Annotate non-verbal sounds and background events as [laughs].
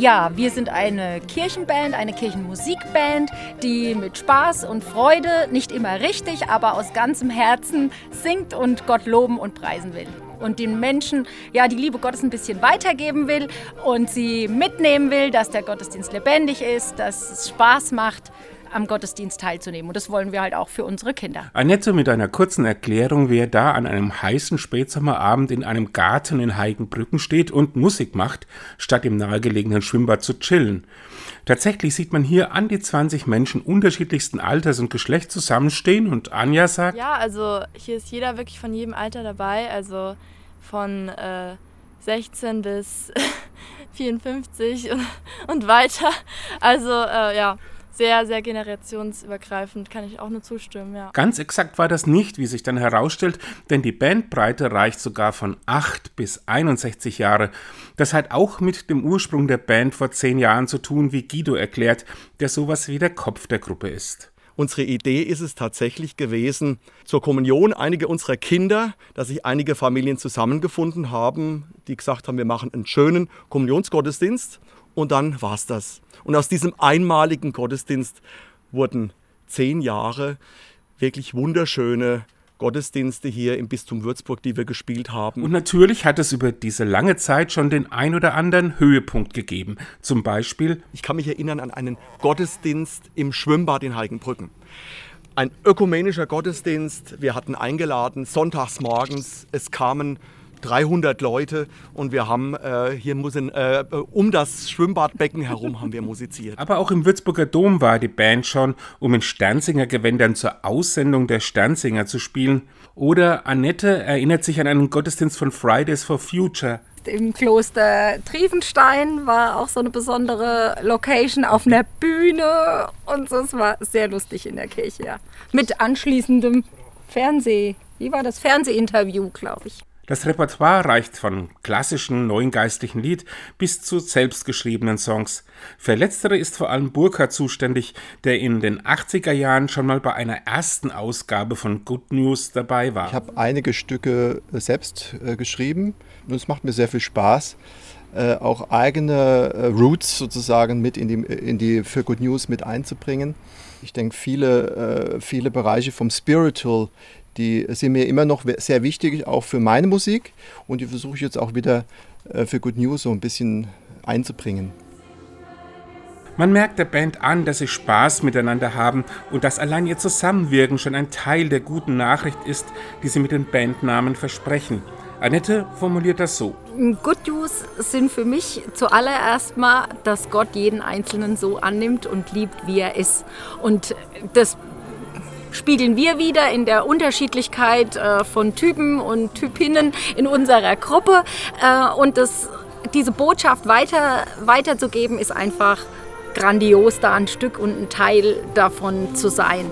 Ja, wir sind eine Kirchenband, eine Kirchenmusikband, die mit Spaß und Freude, nicht immer richtig, aber aus ganzem Herzen singt und Gott loben und preisen will. Und den Menschen ja die Liebe Gottes ein bisschen weitergeben will und sie mitnehmen will, dass der Gottesdienst lebendig ist, dass es Spaß macht am Gottesdienst teilzunehmen. Und das wollen wir halt auch für unsere Kinder. Annette mit einer kurzen Erklärung, wer da an einem heißen Spätsommerabend in einem Garten in Heigenbrücken steht und Musik macht, statt im nahegelegenen Schwimmbad zu chillen. Tatsächlich sieht man hier an die 20 Menschen unterschiedlichsten Alters und Geschlechts zusammenstehen und Anja sagt: Ja, also hier ist jeder wirklich von jedem Alter dabei. Also von äh, 16 bis [laughs] 54 und, und, weiter. Also äh, ja, sehr, sehr generationsübergreifend, kann ich auch nur zustimmen, ja. Ganz exakt war das nicht, wie sich dann herausstellt, denn die Bandbreite reicht sogar von 8 bis 61 Jahre. Das hat auch mit dem Ursprung der Band vor zehn Jahren zu tun, wie Guido erklärt, der sowas wie der Kopf der Gruppe ist. Unsere Idee ist es tatsächlich gewesen, zur Kommunion einige unserer Kinder, dass sich einige Familien zusammengefunden haben, die gesagt haben, wir machen einen schönen Kommunionsgottesdienst und dann war es das. Und aus diesem einmaligen Gottesdienst wurden zehn Jahre wirklich wunderschöne Gottesdienste hier im Bistum Würzburg, die wir gespielt haben. Und natürlich hat es über diese lange Zeit schon den ein oder anderen Höhepunkt gegeben. Zum Beispiel. Ich kann mich erinnern an einen Gottesdienst im Schwimmbad in Heigenbrücken. Ein ökumenischer Gottesdienst. Wir hatten eingeladen, sonntags morgens. Es kamen 300 Leute und wir haben äh, hier müssen, äh, um das Schwimmbadbecken herum haben wir musiziert. Aber auch im Würzburger Dom war die Band schon, um in Sternsinger Gewändern zur Aussendung der Sternsinger zu spielen. Oder Annette erinnert sich an einen Gottesdienst von Fridays for Future. Im Kloster Triefenstein war auch so eine besondere Location auf einer Bühne und so. Es war sehr lustig in der Kirche, ja. Mit anschließendem Fernseh. Wie war das Fernsehinterview, glaube ich? Das Repertoire reicht von klassischen neuen geistlichen Lied bis zu selbstgeschriebenen Songs. Für letztere ist vor allem Burkhardt zuständig, der in den 80er Jahren schon mal bei einer ersten Ausgabe von Good News dabei war. Ich habe einige Stücke selbst äh, geschrieben und es macht mir sehr viel Spaß. Äh, auch eigene äh, Roots sozusagen mit in die, in die für Good News mit einzubringen. Ich denke, viele, äh, viele Bereiche vom Spiritual, die sind mir immer noch sehr wichtig, auch für meine Musik. Und die versuche ich jetzt auch wieder äh, für Good News so ein bisschen einzubringen. Man merkt der Band an, dass sie Spaß miteinander haben und dass allein ihr Zusammenwirken schon ein Teil der guten Nachricht ist, die sie mit den Bandnamen versprechen. Annette formuliert das so. Good News sind für mich zuallererst mal, dass Gott jeden Einzelnen so annimmt und liebt, wie er ist. Und das spiegeln wir wieder in der Unterschiedlichkeit äh, von Typen und Typinnen in unserer Gruppe. Äh, und das, diese Botschaft weiter, weiterzugeben, ist einfach grandios, da ein Stück und ein Teil davon zu sein.